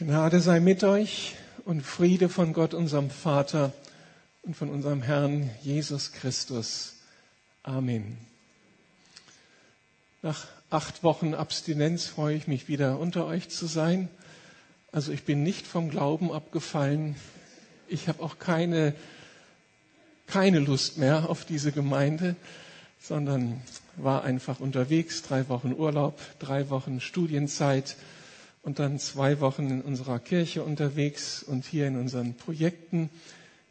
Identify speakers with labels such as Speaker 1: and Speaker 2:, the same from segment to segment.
Speaker 1: Gnade sei mit euch und Friede von Gott, unserem Vater und von unserem Herrn Jesus Christus. Amen. Nach acht Wochen Abstinenz freue ich mich wieder unter euch zu sein. Also ich bin nicht vom Glauben abgefallen. Ich habe auch keine, keine Lust mehr auf diese Gemeinde, sondern war einfach unterwegs, drei Wochen Urlaub, drei Wochen Studienzeit und dann zwei Wochen in unserer Kirche unterwegs und hier in unseren Projekten.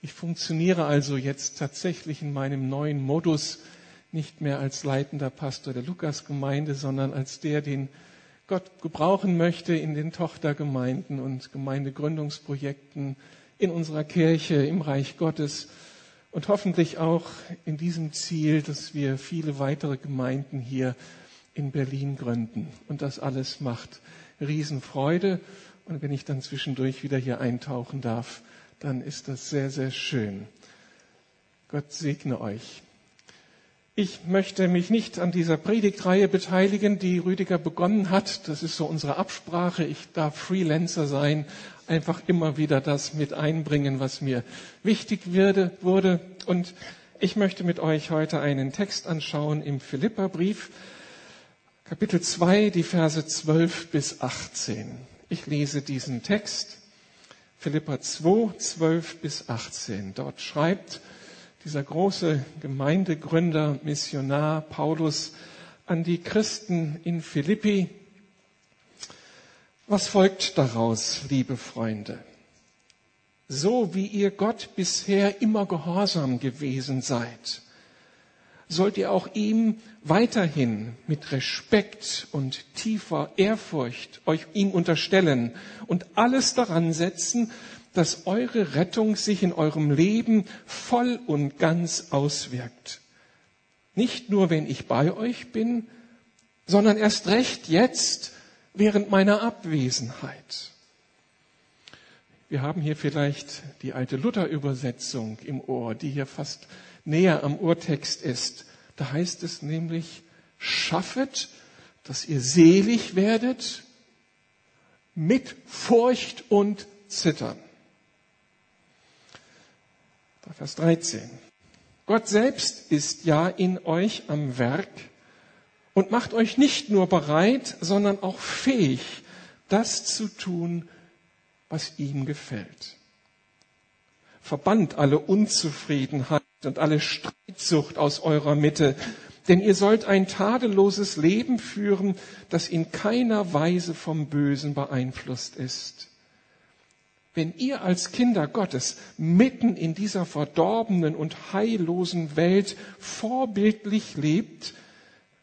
Speaker 1: Ich funktioniere also jetzt tatsächlich in meinem neuen Modus nicht mehr als leitender Pastor der Lukasgemeinde, sondern als der, den Gott gebrauchen möchte in den Tochtergemeinden und Gemeindegründungsprojekten in unserer Kirche, im Reich Gottes und hoffentlich auch in diesem Ziel, dass wir viele weitere Gemeinden hier in Berlin gründen. Und das alles macht Riesenfreude. Und wenn ich dann zwischendurch wieder hier eintauchen darf, dann ist das sehr, sehr schön. Gott segne euch. Ich möchte mich nicht an dieser Predigtreihe beteiligen, die Rüdiger begonnen hat. Das ist so unsere Absprache. Ich darf Freelancer sein, einfach immer wieder das mit einbringen, was mir wichtig wurde. Und ich möchte mit euch heute einen Text anschauen im Philipperbrief. Kapitel 2, die Verse 12 bis 18. Ich lese diesen Text. Philippa 2, 12 bis 18. Dort schreibt dieser große Gemeindegründer, Missionar Paulus an die Christen in Philippi. Was folgt daraus, liebe Freunde? So wie ihr Gott bisher immer gehorsam gewesen seid, sollt ihr auch ihm weiterhin mit Respekt und tiefer Ehrfurcht euch ihm unterstellen und alles daran setzen, dass eure Rettung sich in eurem Leben voll und ganz auswirkt. Nicht nur, wenn ich bei euch bin, sondern erst recht jetzt während meiner Abwesenheit. Wir haben hier vielleicht die alte Luther-Übersetzung im Ohr, die hier fast näher am Urtext ist. Da heißt es nämlich, schaffet, dass ihr selig werdet mit Furcht und Zittern. Vers 13. Gott selbst ist ja in euch am Werk und macht euch nicht nur bereit, sondern auch fähig, das zu tun, was ihm gefällt. Verbannt alle Unzufriedenheit und alle Streitsucht aus eurer Mitte, denn ihr sollt ein tadelloses Leben führen, das in keiner Weise vom Bösen beeinflusst ist. Wenn ihr als Kinder Gottes mitten in dieser verdorbenen und heillosen Welt vorbildlich lebt,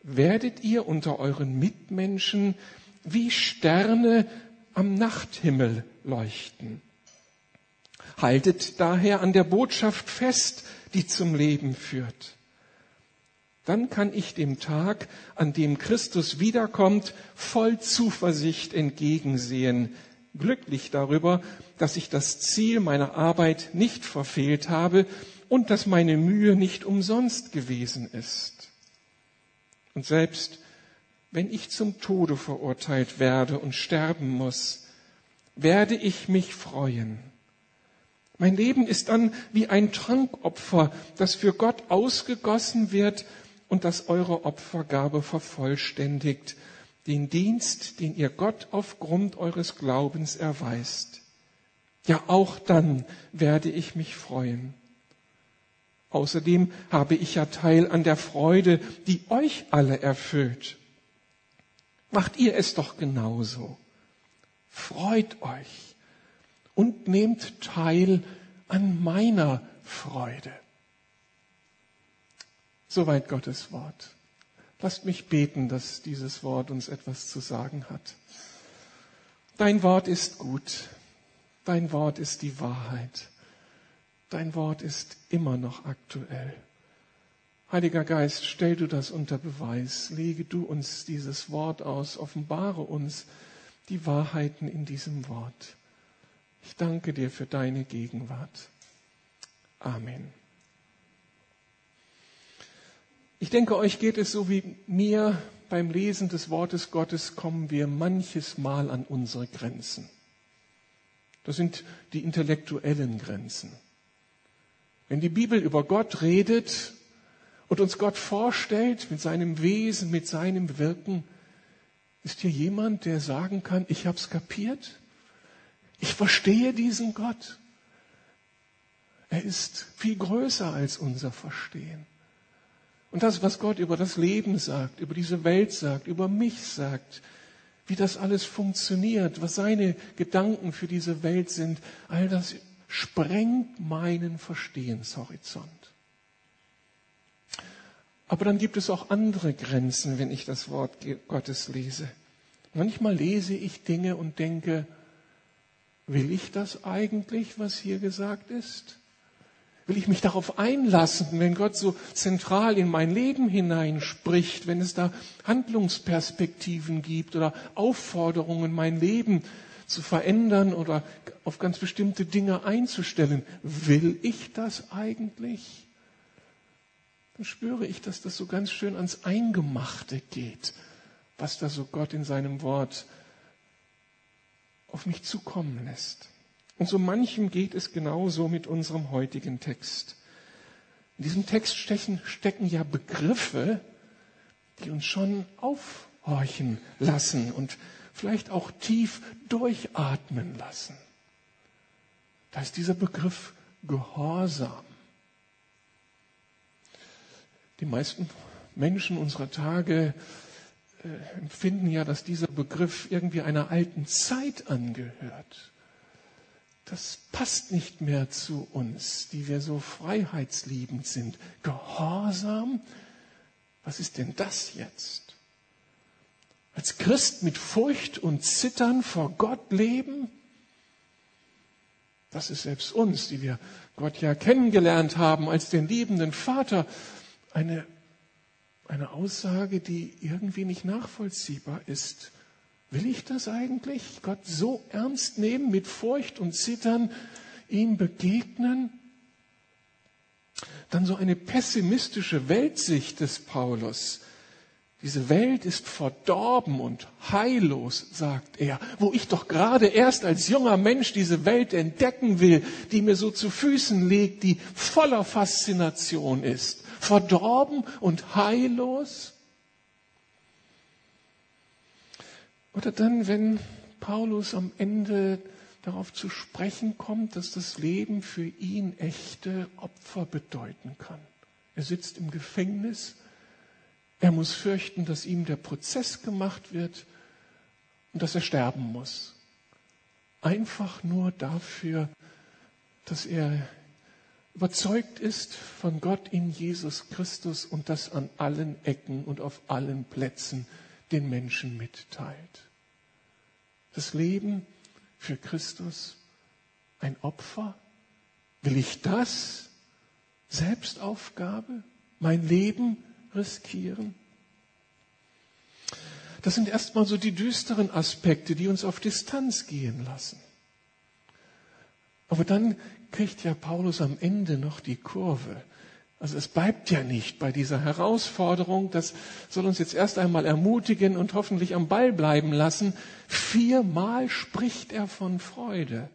Speaker 1: werdet ihr unter euren Mitmenschen wie Sterne am Nachthimmel leuchten. Haltet daher an der Botschaft fest, die zum Leben führt. Dann kann ich dem Tag, an dem Christus wiederkommt, voll Zuversicht entgegensehen, glücklich darüber, dass ich das Ziel meiner Arbeit nicht verfehlt habe und dass meine Mühe nicht umsonst gewesen ist. Und selbst wenn ich zum Tode verurteilt werde und sterben muss, werde ich mich freuen mein Leben ist dann wie ein Trankopfer, das für Gott ausgegossen wird und das eure Opfergabe vervollständigt, den Dienst, den ihr Gott aufgrund eures Glaubens erweist. Ja, auch dann werde ich mich freuen. Außerdem habe ich ja Teil an der Freude, die euch alle erfüllt. Macht ihr es doch genauso. Freut euch und nehmt teil an meiner Freude. Soweit Gottes Wort. Lasst mich beten, dass dieses Wort uns etwas zu sagen hat. Dein Wort ist gut. Dein Wort ist die Wahrheit. Dein Wort ist immer noch aktuell. Heiliger Geist, stell du das unter Beweis. Lege du uns dieses Wort aus. Offenbare uns die Wahrheiten in diesem Wort. Ich danke dir für deine Gegenwart. Amen. Ich denke, euch geht es so wie mir beim Lesen des Wortes Gottes, kommen wir manches Mal an unsere Grenzen. Das sind die intellektuellen Grenzen. Wenn die Bibel über Gott redet und uns Gott vorstellt mit seinem Wesen, mit seinem Wirken, ist hier jemand, der sagen kann, ich habe es kapiert, ich verstehe diesen Gott. Er ist viel größer als unser Verstehen. Und das, was Gott über das Leben sagt, über diese Welt sagt, über mich sagt, wie das alles funktioniert, was seine Gedanken für diese Welt sind, all das sprengt meinen Verstehenshorizont. Aber dann gibt es auch andere Grenzen, wenn ich das Wort Gottes lese. Manchmal lese ich Dinge und denke, will ich das eigentlich, was hier gesagt ist? Will ich mich darauf einlassen, wenn Gott so zentral in mein Leben hineinspricht, wenn es da Handlungsperspektiven gibt oder Aufforderungen, mein Leben zu verändern oder auf ganz bestimmte Dinge einzustellen? Will ich das eigentlich? Dann spüre ich, dass das so ganz schön ans Eingemachte geht, was da so Gott in seinem Wort auf mich zukommen lässt. Und so manchem geht es genauso mit unserem heutigen Text. In diesem Text stechen, stecken ja Begriffe, die uns schon aufhorchen lassen und vielleicht auch tief durchatmen lassen. Da ist dieser Begriff Gehorsam. Die meisten Menschen unserer Tage empfinden ja, dass dieser Begriff irgendwie einer alten Zeit angehört das passt nicht mehr zu uns, die wir so freiheitsliebend sind. Gehorsam, was ist denn das jetzt? Als Christ mit Furcht und Zittern vor Gott leben? Das ist selbst uns, die wir Gott ja kennengelernt haben als den liebenden Vater, eine, eine Aussage, die irgendwie nicht nachvollziehbar ist. Will ich das eigentlich? Gott so ernst nehmen, mit Furcht und Zittern ihm begegnen? Dann so eine pessimistische Weltsicht des Paulus. Diese Welt ist verdorben und heillos, sagt er, wo ich doch gerade erst als junger Mensch diese Welt entdecken will, die mir so zu Füßen liegt, die voller Faszination ist. Verdorben und heillos? Oder dann, wenn Paulus am Ende darauf zu sprechen kommt, dass das Leben für ihn echte Opfer bedeuten kann. Er sitzt im Gefängnis, er muss fürchten, dass ihm der Prozess gemacht wird und dass er sterben muss. Einfach nur dafür, dass er überzeugt ist von Gott in Jesus Christus und das an allen Ecken und auf allen Plätzen den Menschen mitteilt das Leben für Christus ein Opfer? Will ich das? Selbstaufgabe? Mein Leben riskieren? Das sind erstmal so die düsteren Aspekte, die uns auf Distanz gehen lassen. Aber dann kriegt ja Paulus am Ende noch die Kurve also es bleibt ja nicht bei dieser Herausforderung. Das soll uns jetzt erst einmal ermutigen und hoffentlich am Ball bleiben lassen. Viermal spricht er von Freude,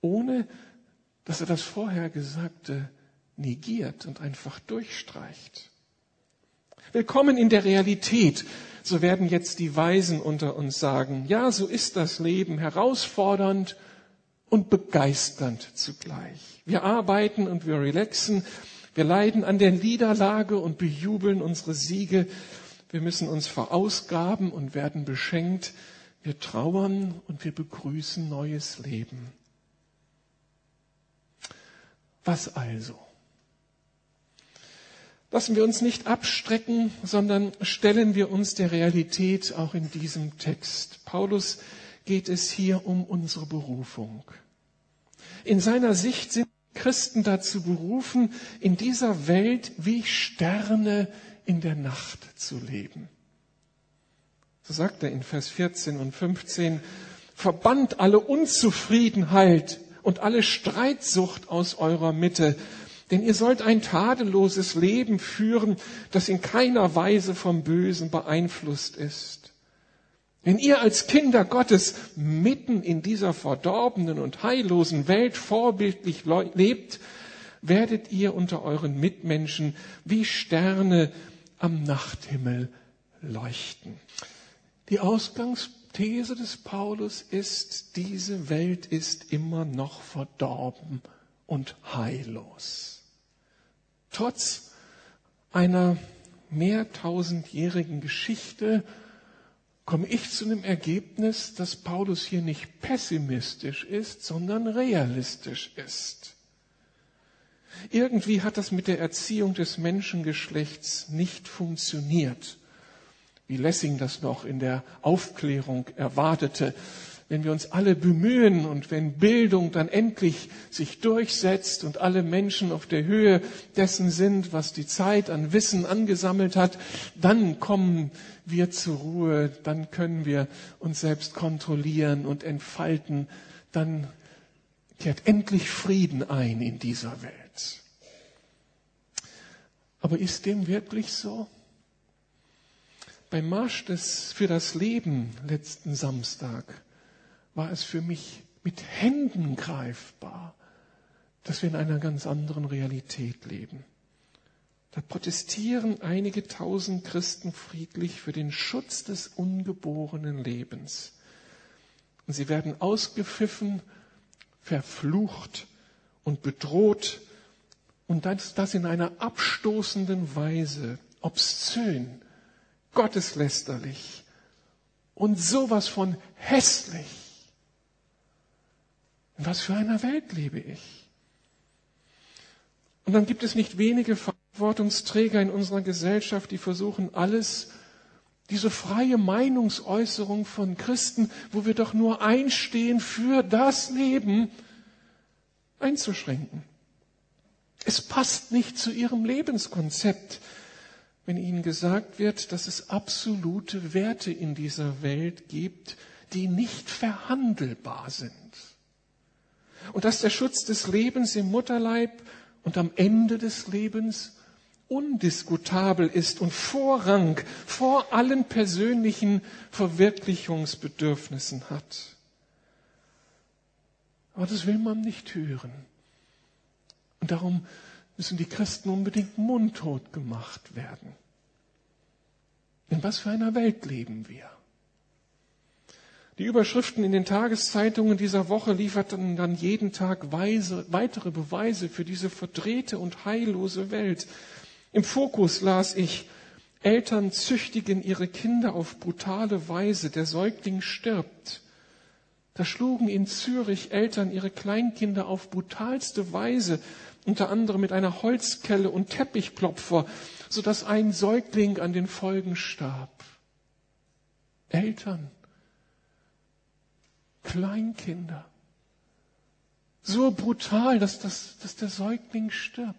Speaker 1: ohne dass er das vorher Gesagte negiert und einfach durchstreicht. Willkommen in der Realität. So werden jetzt die Weisen unter uns sagen, ja, so ist das Leben herausfordernd und begeisternd zugleich. Wir arbeiten und wir relaxen, wir leiden an der Niederlage und bejubeln unsere Siege. Wir müssen uns verausgaben und werden beschenkt. Wir trauern und wir begrüßen neues Leben. Was also? Lassen wir uns nicht abstrecken, sondern stellen wir uns der Realität auch in diesem Text. Paulus geht es hier um unsere Berufung. In seiner Sicht sind Christen dazu berufen, in dieser Welt wie Sterne in der Nacht zu leben. So sagt er in Vers 14 und 15, verbannt alle Unzufriedenheit und alle Streitsucht aus eurer Mitte, denn ihr sollt ein tadelloses Leben führen, das in keiner Weise vom Bösen beeinflusst ist. Wenn ihr als Kinder Gottes mitten in dieser verdorbenen und heillosen Welt vorbildlich lebt, werdet ihr unter euren Mitmenschen wie Sterne am Nachthimmel leuchten. Die Ausgangsthese des Paulus ist, diese Welt ist immer noch verdorben und heillos. Trotz einer mehrtausendjährigen Geschichte komme ich zu dem Ergebnis, dass Paulus hier nicht pessimistisch ist, sondern realistisch ist. Irgendwie hat das mit der Erziehung des Menschengeschlechts nicht funktioniert, wie Lessing das noch in der Aufklärung erwartete. Wenn wir uns alle bemühen und wenn Bildung dann endlich sich durchsetzt und alle Menschen auf der Höhe dessen sind, was die Zeit an Wissen angesammelt hat, dann kommen wir zur Ruhe, dann können wir uns selbst kontrollieren und entfalten, dann kehrt endlich Frieden ein in dieser Welt. Aber ist dem wirklich so? Beim Marsch des, für das Leben letzten Samstag war es für mich mit Händen greifbar, dass wir in einer ganz anderen Realität leben. Da protestieren einige tausend Christen friedlich für den Schutz des ungeborenen Lebens. Und sie werden ausgepfiffen, verflucht und bedroht und das, das in einer abstoßenden Weise, obszön, gotteslästerlich und sowas von hässlich. In was für einer Welt lebe ich? Und dann gibt es nicht wenige Verantwortungsträger in unserer Gesellschaft, die versuchen, alles, diese freie Meinungsäußerung von Christen, wo wir doch nur einstehen für das Leben, einzuschränken. Es passt nicht zu ihrem Lebenskonzept, wenn ihnen gesagt wird, dass es absolute Werte in dieser Welt gibt, die nicht verhandelbar sind. Und dass der Schutz des Lebens im Mutterleib und am Ende des Lebens undiskutabel ist und Vorrang vor allen persönlichen Verwirklichungsbedürfnissen hat. Aber das will man nicht hören. Und darum müssen die Christen unbedingt mundtot gemacht werden. In was für einer Welt leben wir? Die Überschriften in den Tageszeitungen dieser Woche lieferten dann jeden Tag Weise, weitere Beweise für diese verdrehte und heillose Welt. Im Fokus las ich, Eltern züchtigen ihre Kinder auf brutale Weise, der Säugling stirbt. Da schlugen in Zürich Eltern ihre Kleinkinder auf brutalste Weise unter anderem mit einer Holzkelle und Teppichklopfer, sodass ein Säugling an den Folgen starb. Eltern, Kleinkinder, so brutal, dass, das, dass der Säugling stirbt.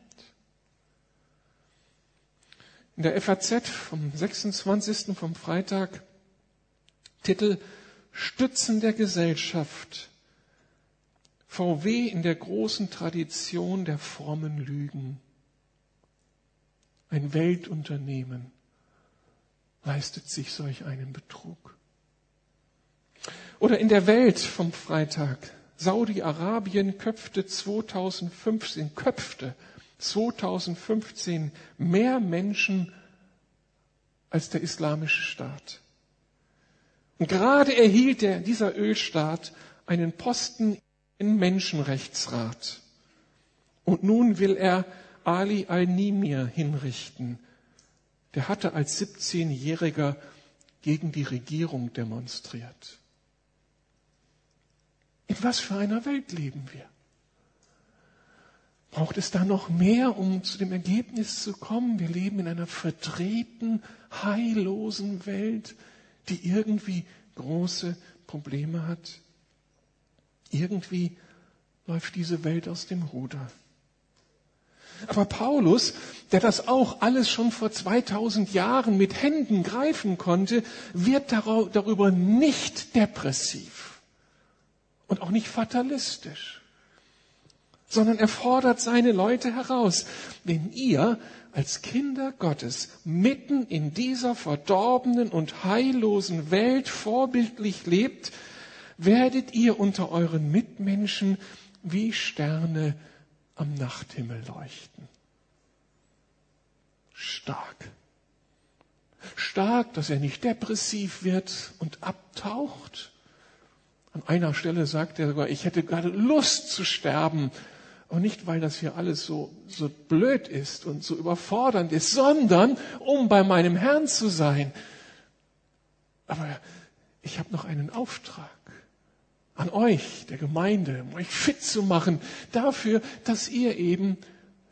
Speaker 1: In der FAZ vom 26. vom Freitag Titel Stützen der Gesellschaft VW in der großen Tradition der frommen Lügen. Ein Weltunternehmen leistet sich solch einen Betrug. Oder in der Welt vom Freitag. Saudi-Arabien köpfte 2015, köpfte 2015 mehr Menschen als der islamische Staat. Und gerade erhielt der, dieser Ölstaat einen Posten im Menschenrechtsrat. Und nun will er Ali al-Nimir hinrichten. Der hatte als 17-Jähriger gegen die Regierung demonstriert. In was für einer Welt leben wir? Braucht es da noch mehr, um zu dem Ergebnis zu kommen? Wir leben in einer verdrehten, heillosen Welt, die irgendwie große Probleme hat. Irgendwie läuft diese Welt aus dem Ruder. Aber Paulus, der das auch alles schon vor 2000 Jahren mit Händen greifen konnte, wird darüber nicht depressiv und auch nicht fatalistisch, sondern er fordert seine Leute heraus. Wenn ihr als Kinder Gottes mitten in dieser verdorbenen und heillosen Welt vorbildlich lebt, werdet ihr unter euren Mitmenschen wie Sterne am Nachthimmel leuchten. Stark. Stark, dass er nicht depressiv wird und abtaucht. An einer Stelle sagt er sogar, ich hätte gerade Lust zu sterben. Und nicht, weil das hier alles so, so blöd ist und so überfordernd ist, sondern um bei meinem Herrn zu sein. Aber ich habe noch einen Auftrag an euch, der Gemeinde, um euch fit zu machen, dafür, dass ihr eben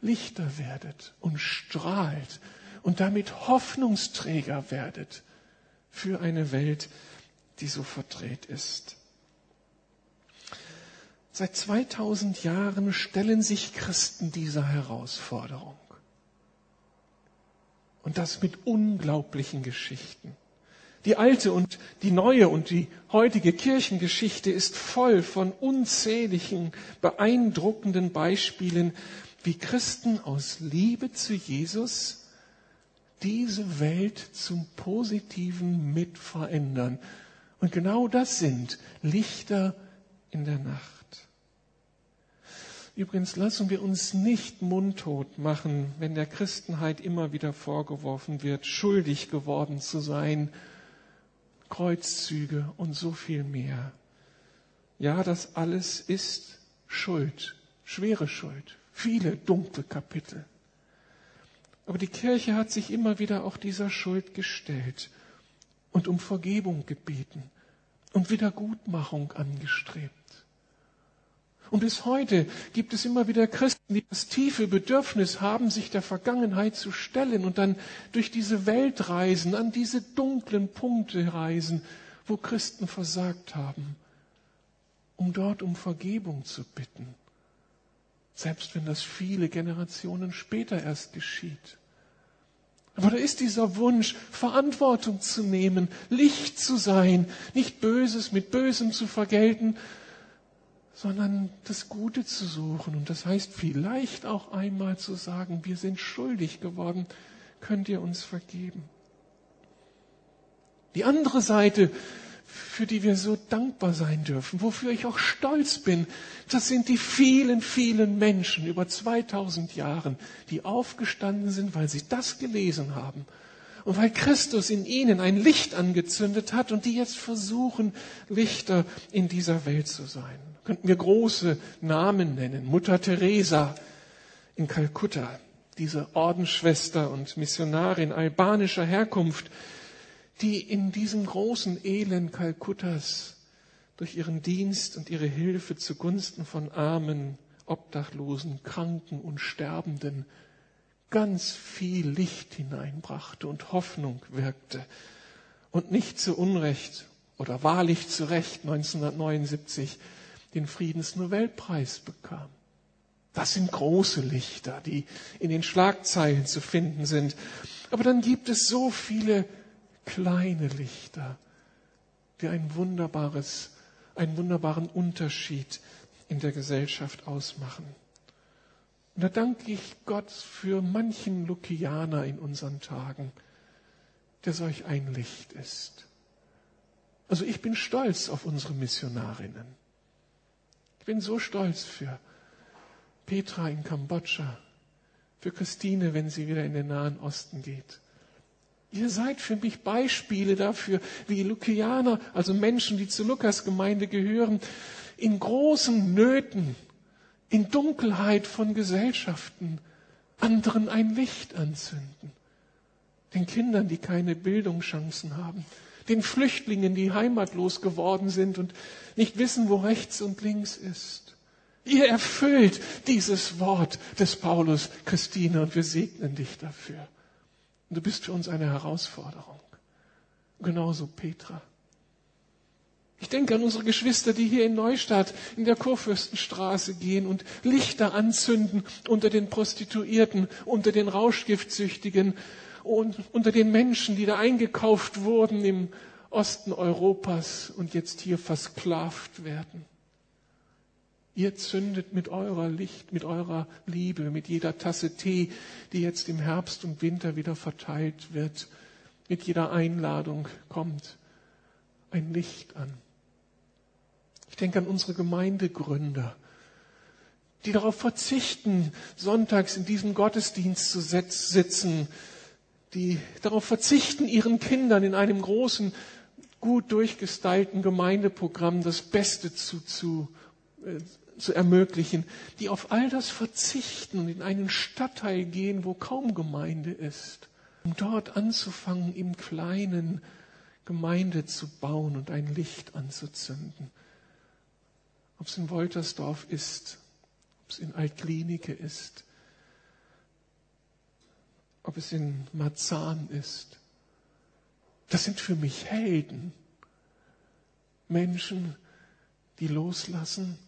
Speaker 1: Lichter werdet und strahlt und damit Hoffnungsträger werdet für eine Welt, die so verdreht ist. Seit 2000 Jahren stellen sich Christen dieser Herausforderung. Und das mit unglaublichen Geschichten. Die alte und die neue und die heutige Kirchengeschichte ist voll von unzähligen, beeindruckenden Beispielen, wie Christen aus Liebe zu Jesus diese Welt zum Positiven mit verändern. Und genau das sind Lichter in der Nacht. Übrigens lassen wir uns nicht mundtot machen, wenn der Christenheit immer wieder vorgeworfen wird, schuldig geworden zu sein, Kreuzzüge und so viel mehr. Ja, das alles ist Schuld, schwere Schuld, viele dunkle Kapitel. Aber die Kirche hat sich immer wieder auch dieser Schuld gestellt und um Vergebung gebeten und Wiedergutmachung angestrebt. Und bis heute gibt es immer wieder Christen, die das tiefe Bedürfnis haben, sich der Vergangenheit zu stellen und dann durch diese Welt reisen, an diese dunklen Punkte reisen, wo Christen versagt haben, um dort um Vergebung zu bitten. Selbst wenn das viele Generationen später erst geschieht. Aber da ist dieser Wunsch, Verantwortung zu nehmen, Licht zu sein, nicht Böses mit Bösem zu vergelten, sondern das Gute zu suchen. Und das heißt vielleicht auch einmal zu sagen, wir sind schuldig geworden, könnt ihr uns vergeben. Die andere Seite, für die wir so dankbar sein dürfen, wofür ich auch stolz bin, das sind die vielen, vielen Menschen über 2000 Jahren, die aufgestanden sind, weil sie das gelesen haben und weil Christus in ihnen ein Licht angezündet hat und die jetzt versuchen, Lichter in dieser Welt zu sein könnten wir große Namen nennen. Mutter Teresa in Kalkutta, diese Ordensschwester und Missionarin albanischer Herkunft, die in diesem großen Elend Kalkuttas durch ihren Dienst und ihre Hilfe zugunsten von Armen, Obdachlosen, Kranken und Sterbenden ganz viel Licht hineinbrachte und Hoffnung wirkte und nicht zu Unrecht oder wahrlich zu Recht 1979 den Friedensnobelpreis bekam. Das sind große Lichter, die in den Schlagzeilen zu finden sind. Aber dann gibt es so viele kleine Lichter, die ein wunderbares, einen wunderbaren Unterschied in der Gesellschaft ausmachen. Und da danke ich Gott für manchen Lukianer in unseren Tagen, der solch ein Licht ist. Also ich bin stolz auf unsere Missionarinnen bin so stolz für Petra in Kambodscha, für Christine, wenn sie wieder in den Nahen Osten geht. Ihr seid für mich Beispiele dafür, wie Lukianer, also Menschen, die zur Lukas-Gemeinde gehören, in großen Nöten, in Dunkelheit von Gesellschaften anderen ein Licht anzünden. Den Kindern, die keine Bildungschancen haben, den Flüchtlingen, die heimatlos geworden sind und nicht wissen, wo rechts und links ist. Ihr erfüllt dieses Wort des Paulus, Christine, und wir segnen dich dafür. Und du bist für uns eine Herausforderung. Genauso Petra. Ich denke an unsere Geschwister, die hier in Neustadt in der Kurfürstenstraße gehen und Lichter anzünden unter den Prostituierten, unter den Rauschgiftsüchtigen unter den Menschen, die da eingekauft wurden im Osten Europas und jetzt hier versklavt werden. Ihr zündet mit eurer Licht, mit eurer Liebe, mit jeder Tasse Tee, die jetzt im Herbst und Winter wieder verteilt wird, mit jeder Einladung kommt ein Licht an. Ich denke an unsere Gemeindegründer, die darauf verzichten, sonntags in diesem Gottesdienst zu sitzen, die darauf verzichten, ihren Kindern in einem großen, gut durchgestylten Gemeindeprogramm das Beste zu, zu, äh, zu ermöglichen, die auf all das verzichten und in einen Stadtteil gehen, wo kaum Gemeinde ist, um dort anzufangen, im Kleinen Gemeinde zu bauen und ein Licht anzuzünden. Ob es in Woltersdorf ist, ob es in Altklinike ist, ob es in Marzahn ist. Das sind für mich Helden. Menschen, die loslassen,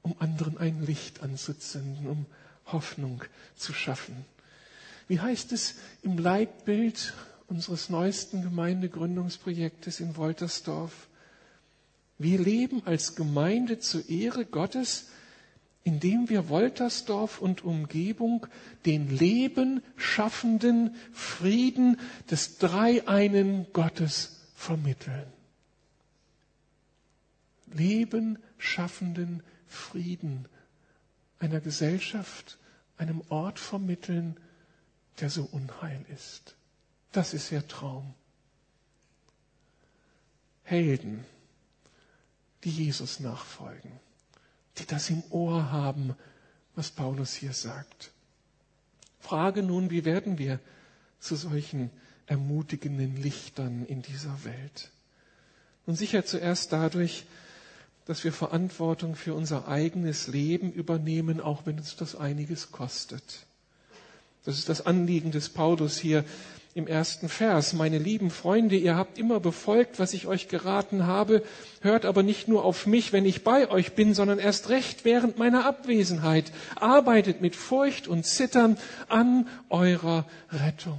Speaker 1: um anderen ein Licht anzuzünden, um Hoffnung zu schaffen. Wie heißt es im Leitbild unseres neuesten Gemeindegründungsprojektes in Woltersdorf? Wir leben als Gemeinde zur Ehre Gottes, indem wir Woltersdorf und Umgebung den Leben schaffenden Frieden des dreieinen Gottes vermitteln. Leben schaffenden Frieden einer Gesellschaft, einem Ort vermitteln, der so unheil ist. Das ist ihr Traum. Helden, die Jesus nachfolgen, die das im Ohr haben, was Paulus hier sagt. Frage nun, wie werden wir zu solchen ermutigenden Lichtern in dieser Welt? Und sicher zuerst dadurch, dass wir Verantwortung für unser eigenes Leben übernehmen, auch wenn uns das einiges kostet. Das ist das Anliegen des Paulus hier im ersten Vers. Meine lieben Freunde, ihr habt immer befolgt, was ich euch geraten habe, hört aber nicht nur auf mich, wenn ich bei euch bin, sondern erst recht während meiner Abwesenheit. Arbeitet mit Furcht und Zittern an eurer Rettung.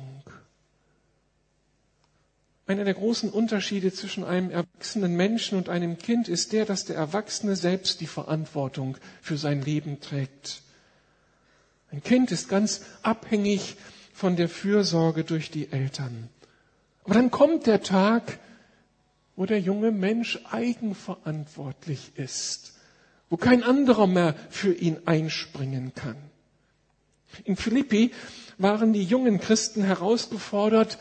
Speaker 1: Einer der großen Unterschiede zwischen einem erwachsenen Menschen und einem Kind ist der, dass der Erwachsene selbst die Verantwortung für sein Leben trägt. Ein Kind ist ganz abhängig von der Fürsorge durch die Eltern. Aber dann kommt der Tag, wo der junge Mensch eigenverantwortlich ist, wo kein anderer mehr für ihn einspringen kann. In Philippi waren die jungen Christen herausgefordert,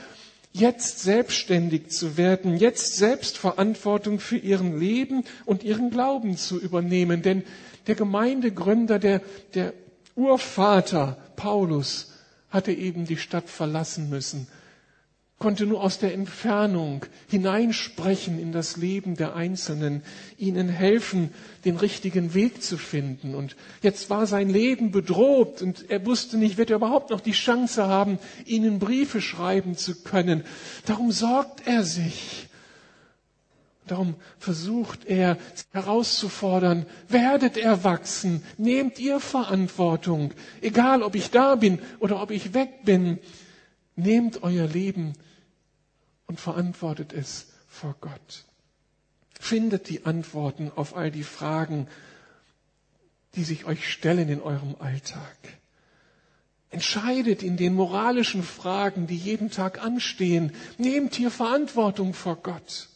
Speaker 1: jetzt selbstständig zu werden, jetzt Selbstverantwortung für ihren Leben und ihren Glauben zu übernehmen. Denn der Gemeindegründer, der, der Urvater Paulus, hatte eben die Stadt verlassen müssen, konnte nur aus der Entfernung hineinsprechen in das Leben der Einzelnen, ihnen helfen, den richtigen Weg zu finden. Und jetzt war sein Leben bedroht und er wusste nicht, wird er überhaupt noch die Chance haben, ihnen Briefe schreiben zu können. Darum sorgt er sich. Darum versucht er herauszufordern, werdet erwachsen, nehmt ihr Verantwortung, egal ob ich da bin oder ob ich weg bin, nehmt euer Leben und verantwortet es vor Gott. Findet die Antworten auf all die Fragen, die sich euch stellen in eurem Alltag. Entscheidet in den moralischen Fragen, die jeden Tag anstehen. Nehmt hier Verantwortung vor Gott.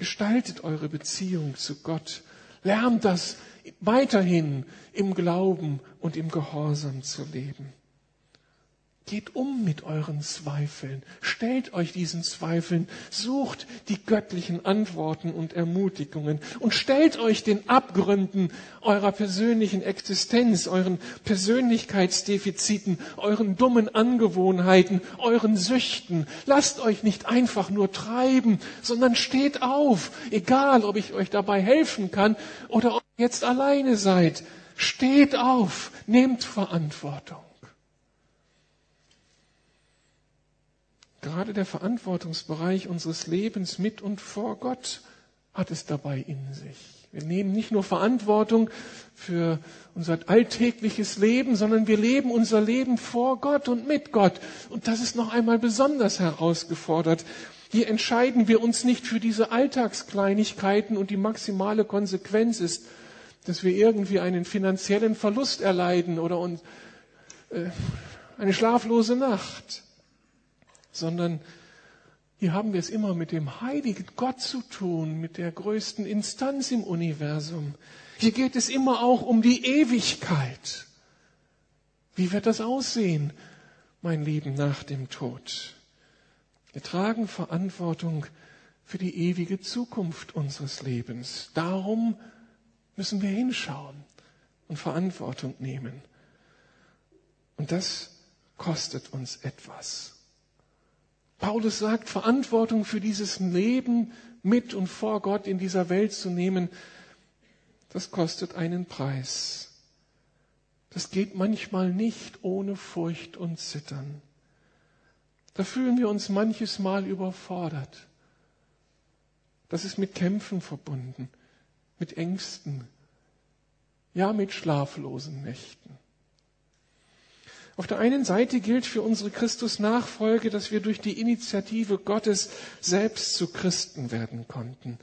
Speaker 1: Gestaltet eure Beziehung zu Gott. Lernt das weiterhin im Glauben und im Gehorsam zu leben. Geht um mit euren Zweifeln. Stellt euch diesen Zweifeln. Sucht die göttlichen Antworten und Ermutigungen. Und stellt euch den Abgründen eurer persönlichen Existenz, euren Persönlichkeitsdefiziten, euren dummen Angewohnheiten, euren Süchten. Lasst euch nicht einfach nur treiben, sondern steht auf. Egal, ob ich euch dabei helfen kann oder ob ihr jetzt alleine seid. Steht auf. Nehmt Verantwortung. Gerade der Verantwortungsbereich unseres Lebens mit und vor Gott hat es dabei in sich. Wir nehmen nicht nur Verantwortung für unser alltägliches Leben, sondern wir leben unser Leben vor Gott und mit Gott. Und das ist noch einmal besonders herausgefordert. Hier entscheiden wir uns nicht für diese Alltagskleinigkeiten und die maximale Konsequenz ist dass wir irgendwie einen finanziellen Verlust erleiden oder uns, äh, eine schlaflose Nacht, sondern hier haben wir es immer mit dem heiligen Gott zu tun, mit der größten Instanz im Universum. Hier geht es immer auch um die Ewigkeit. Wie wird das aussehen, mein Leben nach dem Tod? Wir tragen Verantwortung für die ewige Zukunft unseres Lebens. Darum müssen wir hinschauen und Verantwortung nehmen. Und das kostet uns etwas. Paulus sagt, Verantwortung für dieses Leben mit und vor Gott in dieser Welt zu nehmen, das kostet einen Preis. Das geht manchmal nicht ohne Furcht und Zittern. Da fühlen wir uns manches Mal überfordert. Das ist mit Kämpfen verbunden, mit Ängsten, ja mit schlaflosen Nächten. Auf der einen Seite gilt für unsere Christus-Nachfolge, dass wir durch die Initiative Gottes selbst zu Christen werden konnten.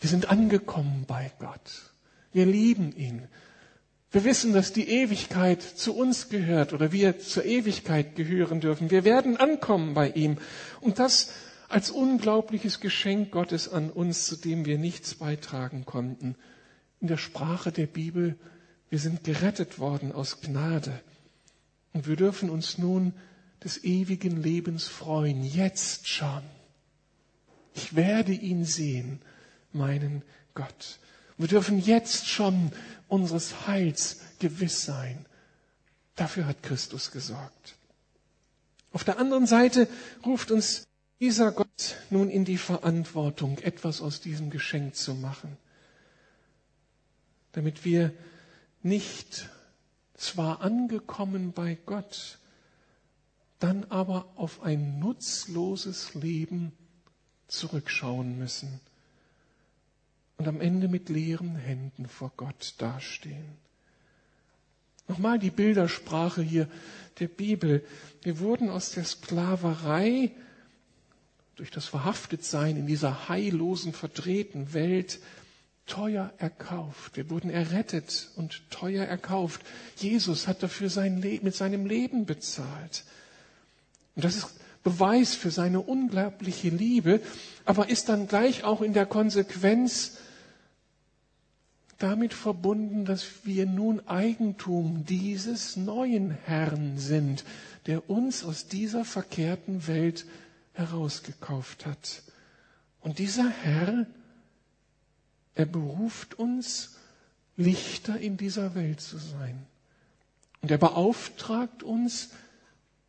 Speaker 1: Wir sind angekommen bei Gott. Wir lieben ihn. Wir wissen, dass die Ewigkeit zu uns gehört oder wir zur Ewigkeit gehören dürfen. Wir werden ankommen bei ihm. Und das als unglaubliches Geschenk Gottes an uns, zu dem wir nichts beitragen konnten. In der Sprache der Bibel, wir sind gerettet worden aus Gnade. Und wir dürfen uns nun des ewigen Lebens freuen, jetzt schon. Ich werde ihn sehen, meinen Gott. Wir dürfen jetzt schon unseres Heils gewiss sein. Dafür hat Christus gesorgt. Auf der anderen Seite ruft uns dieser Gott nun in die Verantwortung, etwas aus diesem Geschenk zu machen, damit wir nicht zwar angekommen bei Gott, dann aber auf ein nutzloses Leben zurückschauen müssen und am Ende mit leeren Händen vor Gott dastehen. Nochmal die Bildersprache hier der Bibel. Wir wurden aus der Sklaverei durch das Verhaftetsein in dieser heillosen, verdrehten Welt teuer erkauft. Wir wurden errettet und teuer erkauft. Jesus hat dafür sein Leben, mit seinem Leben bezahlt. Und das ist Beweis für seine unglaubliche Liebe, aber ist dann gleich auch in der Konsequenz damit verbunden, dass wir nun Eigentum dieses neuen Herrn sind, der uns aus dieser verkehrten Welt herausgekauft hat. Und dieser Herr, er beruft uns, Lichter in dieser Welt zu sein. Und er beauftragt uns,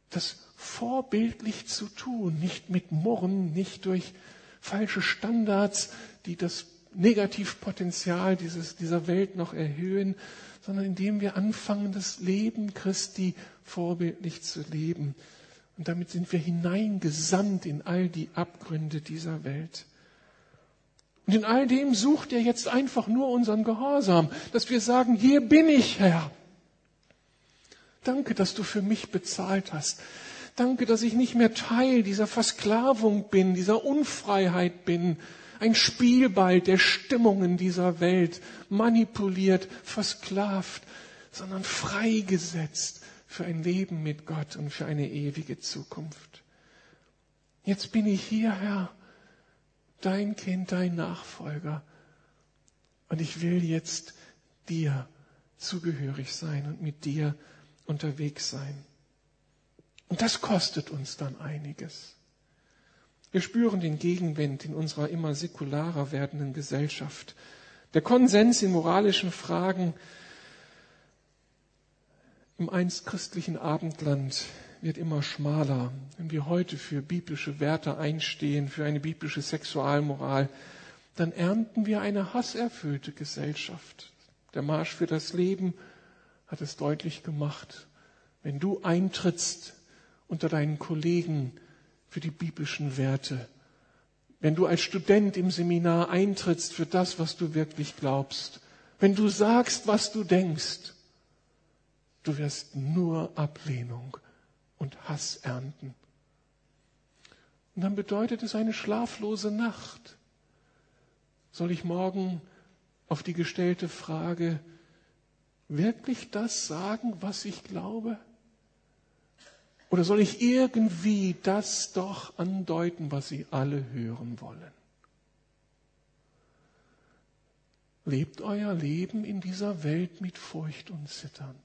Speaker 1: das vorbildlich zu tun, nicht mit Murren, nicht durch falsche Standards, die das Negativpotenzial dieses, dieser Welt noch erhöhen, sondern indem wir anfangen, das Leben Christi vorbildlich zu leben. Und damit sind wir hineingesandt in all die Abgründe dieser Welt. Und in all dem sucht er jetzt einfach nur unseren Gehorsam, dass wir sagen, hier bin ich, Herr. Danke, dass du für mich bezahlt hast. Danke, dass ich nicht mehr Teil dieser Versklavung bin, dieser Unfreiheit bin, ein Spielball der Stimmungen dieser Welt, manipuliert, versklavt, sondern freigesetzt für ein Leben mit Gott und für eine ewige Zukunft. Jetzt bin ich hier, Herr, dein Kind, dein Nachfolger. Und ich will jetzt dir zugehörig sein und mit dir unterwegs sein. Und das kostet uns dann einiges. Wir spüren den Gegenwind in unserer immer säkularer werdenden Gesellschaft. Der Konsens in moralischen Fragen im einst christlichen Abendland wird immer schmaler. Wenn wir heute für biblische Werte einstehen, für eine biblische Sexualmoral, dann ernten wir eine hasserfüllte Gesellschaft. Der Marsch für das Leben hat es deutlich gemacht. Wenn du eintrittst unter deinen Kollegen für die biblischen Werte, wenn du als Student im Seminar eintrittst für das, was du wirklich glaubst, wenn du sagst, was du denkst, Du wirst nur Ablehnung und Hass ernten. Und dann bedeutet es eine schlaflose Nacht. Soll ich morgen auf die gestellte Frage, wirklich das sagen, was ich glaube? Oder soll ich irgendwie das doch andeuten, was Sie alle hören wollen? Lebt euer Leben in dieser Welt mit Furcht und Zittern.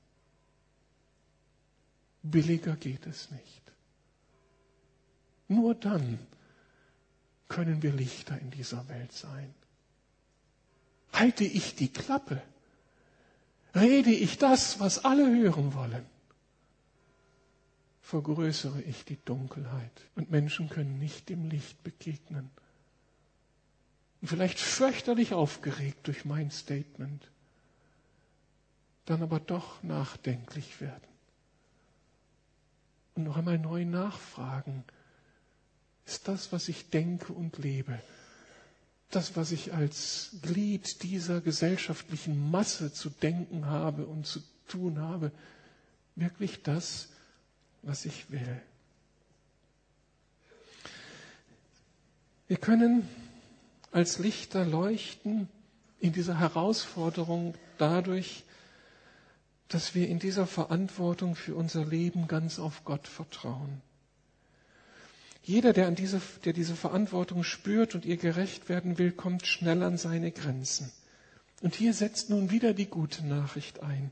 Speaker 1: Billiger geht es nicht. Nur dann können wir Lichter in dieser Welt sein. Halte ich die Klappe? Rede ich das, was alle hören wollen? vergrößere ich die Dunkelheit und Menschen können nicht dem Licht begegnen. Und vielleicht fürchterlich aufgeregt durch mein Statement, dann aber doch nachdenklich werden und noch einmal neu nachfragen, ist das, was ich denke und lebe, das, was ich als Glied dieser gesellschaftlichen Masse zu denken habe und zu tun habe, wirklich das, was ich will. Wir können als Lichter leuchten in dieser Herausforderung dadurch, dass wir in dieser Verantwortung für unser Leben ganz auf Gott vertrauen. Jeder, der, an diese, der diese Verantwortung spürt und ihr gerecht werden will, kommt schnell an seine Grenzen. Und hier setzt nun wieder die gute Nachricht ein.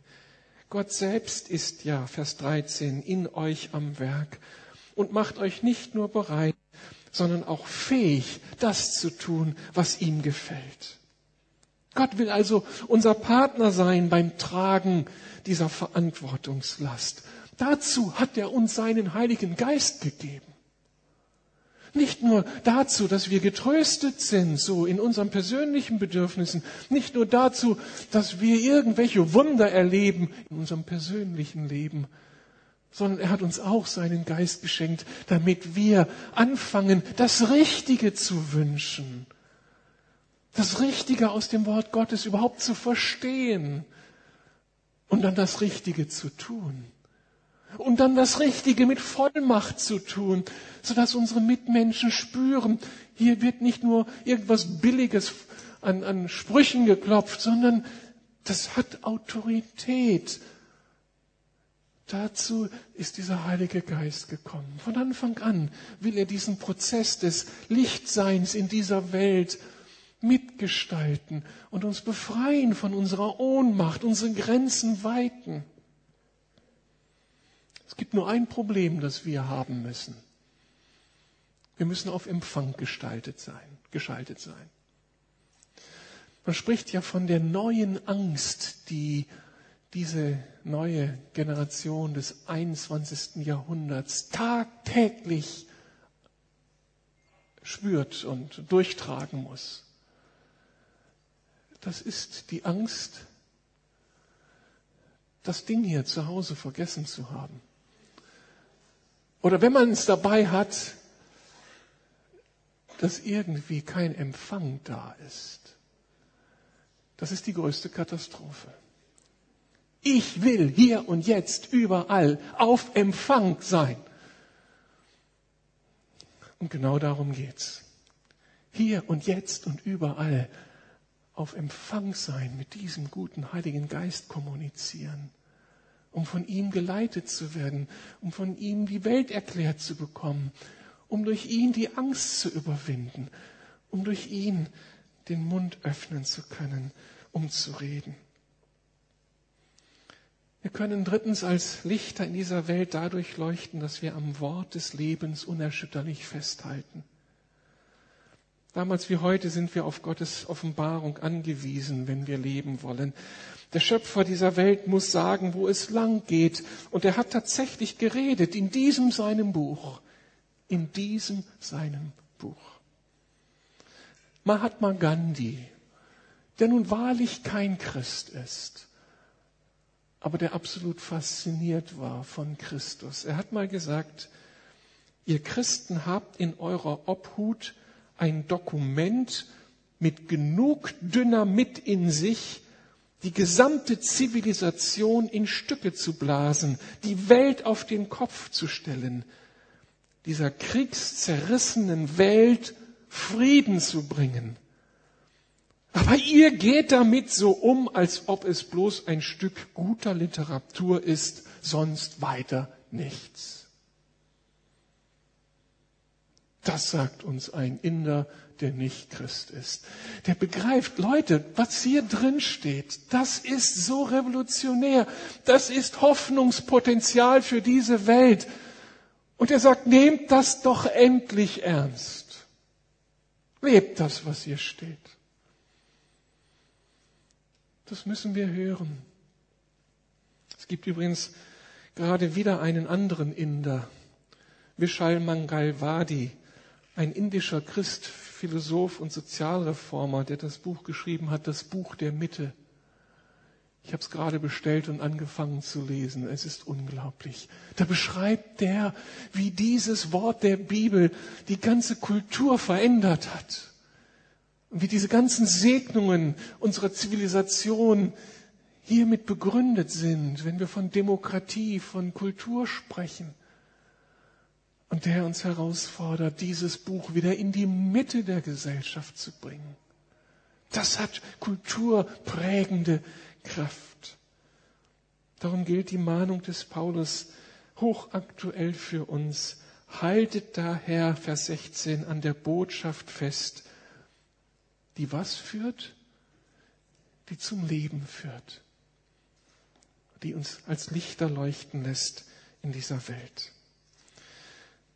Speaker 1: Gott selbst ist ja, Vers 13, in euch am Werk und macht euch nicht nur bereit, sondern auch fähig, das zu tun, was ihm gefällt. Gott will also unser Partner sein beim Tragen dieser Verantwortungslast. Dazu hat er uns seinen Heiligen Geist gegeben. Nicht nur dazu, dass wir getröstet sind, so in unseren persönlichen Bedürfnissen, nicht nur dazu, dass wir irgendwelche Wunder erleben in unserem persönlichen Leben, sondern er hat uns auch seinen Geist geschenkt, damit wir anfangen, das Richtige zu wünschen, das Richtige aus dem Wort Gottes überhaupt zu verstehen und dann das Richtige zu tun und dann das Richtige mit Vollmacht zu tun, sodass unsere Mitmenschen spüren, hier wird nicht nur irgendwas Billiges an, an Sprüchen geklopft, sondern das hat Autorität. Dazu ist dieser Heilige Geist gekommen. Von Anfang an will er diesen Prozess des Lichtseins in dieser Welt mitgestalten und uns befreien von unserer Ohnmacht, unsere Grenzen weiten. Es gibt nur ein Problem, das wir haben müssen. Wir müssen auf Empfang gestaltet sein, geschaltet sein. Man spricht ja von der neuen Angst, die diese neue Generation des 21. Jahrhunderts tagtäglich spürt und durchtragen muss. Das ist die Angst, das Ding hier zu Hause vergessen zu haben. Oder wenn man es dabei hat, dass irgendwie kein Empfang da ist. Das ist die größte Katastrophe. Ich will hier und jetzt überall auf Empfang sein. Und genau darum geht's. Hier und jetzt und überall auf Empfang sein, mit diesem guten Heiligen Geist kommunizieren um von ihm geleitet zu werden, um von ihm die Welt erklärt zu bekommen, um durch ihn die Angst zu überwinden, um durch ihn den Mund öffnen zu können, um zu reden. Wir können drittens als Lichter in dieser Welt dadurch leuchten, dass wir am Wort des Lebens unerschütterlich festhalten. Damals wie heute sind wir auf Gottes Offenbarung angewiesen, wenn wir leben wollen. Der Schöpfer dieser Welt muss sagen, wo es lang geht. Und er hat tatsächlich geredet in diesem seinem Buch. In diesem seinem Buch. Mahatma Gandhi, der nun wahrlich kein Christ ist, aber der absolut fasziniert war von Christus. Er hat mal gesagt, ihr Christen habt in eurer Obhut ein Dokument mit genug Dynamit in sich, die gesamte Zivilisation in Stücke zu blasen, die Welt auf den Kopf zu stellen, dieser kriegszerrissenen Welt Frieden zu bringen. Aber ihr geht damit so um, als ob es bloß ein Stück guter Literatur ist, sonst weiter nichts. Das sagt uns ein Inder, der nicht Christ ist. Der begreift, Leute, was hier drin steht, das ist so revolutionär. Das ist Hoffnungspotenzial für diese Welt. Und er sagt, nehmt das doch endlich ernst. Lebt das, was hier steht. Das müssen wir hören. Es gibt übrigens gerade wieder einen anderen Inder, Vishal Mangalwadi, ein indischer Christ, Philosoph und Sozialreformer, der das Buch geschrieben hat, das Buch der Mitte. Ich habe es gerade bestellt und angefangen zu lesen. Es ist unglaublich. Da beschreibt der, wie dieses Wort der Bibel die ganze Kultur verändert hat. Und wie diese ganzen Segnungen unserer Zivilisation hiermit begründet sind, wenn wir von Demokratie, von Kultur sprechen. Und der uns herausfordert, dieses Buch wieder in die Mitte der Gesellschaft zu bringen. Das hat kulturprägende Kraft. Darum gilt die Mahnung des Paulus hochaktuell für uns. Haltet daher, Vers 16, an der Botschaft fest, die was führt? Die zum Leben führt, die uns als Lichter leuchten lässt in dieser Welt.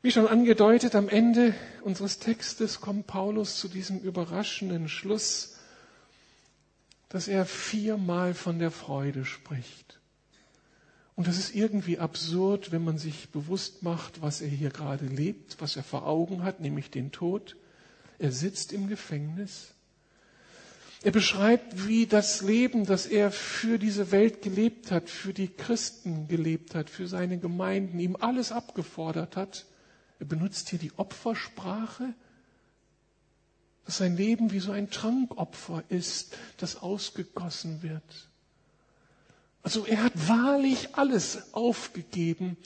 Speaker 1: Wie schon angedeutet, am Ende unseres Textes kommt Paulus zu diesem überraschenden Schluss, dass er viermal von der Freude spricht. Und das ist irgendwie absurd, wenn man sich bewusst macht, was er hier gerade lebt, was er vor Augen hat, nämlich den Tod. Er sitzt im Gefängnis. Er beschreibt, wie das Leben, das er für diese Welt gelebt hat, für die Christen gelebt hat, für seine Gemeinden, ihm alles abgefordert hat. Er benutzt hier die Opfersprache, dass sein Leben wie so ein Trankopfer ist, das ausgegossen wird. Also er hat wahrlich alles aufgegeben,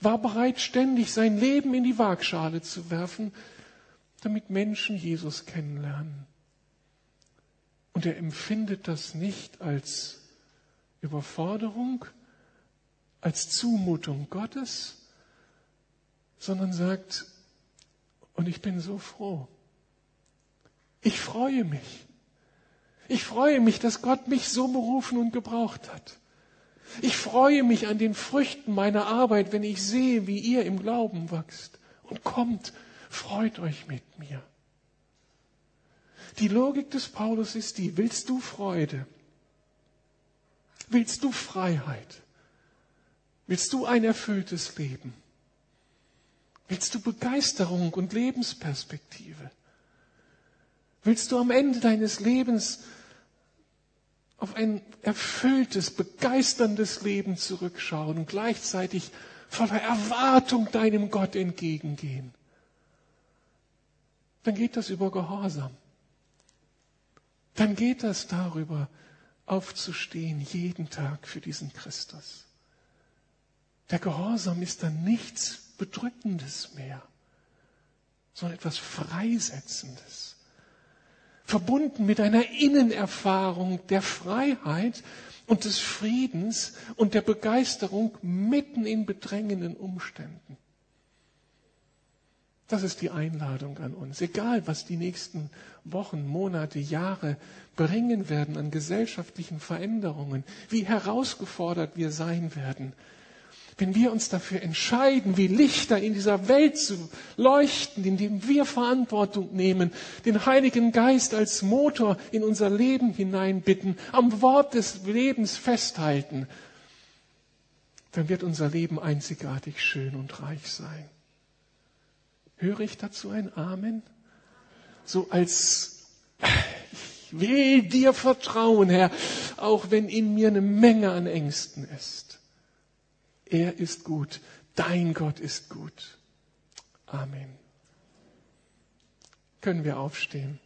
Speaker 1: war bereit, ständig sein Leben in die Waagschale zu werfen, damit Menschen Jesus kennenlernen. Und er empfindet das nicht als Überforderung, als Zumutung Gottes, sondern sagt, und ich bin so froh. Ich freue mich. Ich freue mich, dass Gott mich so berufen und gebraucht hat. Ich freue mich an den Früchten meiner Arbeit, wenn ich sehe, wie ihr im Glauben wächst. Und kommt, freut euch mit mir. Die Logik des Paulus ist die, willst du Freude? Willst du Freiheit? Willst du ein erfülltes Leben? Willst du Begeisterung und Lebensperspektive? Willst du am Ende deines Lebens auf ein erfülltes, begeisterndes Leben zurückschauen und gleichzeitig voller Erwartung deinem Gott entgegengehen? Dann geht das über Gehorsam dann geht das darüber, aufzustehen jeden Tag für diesen Christus. Der Gehorsam ist dann nichts Bedrückendes mehr, sondern etwas Freisetzendes. Verbunden mit einer Innenerfahrung der Freiheit und des Friedens und der Begeisterung mitten in bedrängenden Umständen. Das ist die Einladung an uns. Egal, was die nächsten Wochen, Monate, Jahre bringen werden an gesellschaftlichen Veränderungen, wie herausgefordert wir sein werden. Wenn wir uns dafür entscheiden, wie Lichter in dieser Welt zu leuchten, indem wir Verantwortung nehmen, den Heiligen Geist als Motor in unser Leben hineinbitten, am Wort des Lebens festhalten, dann wird unser Leben einzigartig schön und reich sein. Höre ich dazu ein Amen? So als, ich will dir vertrauen, Herr, auch wenn in mir eine Menge an Ängsten ist. Er ist gut, dein Gott ist gut. Amen. Können wir aufstehen?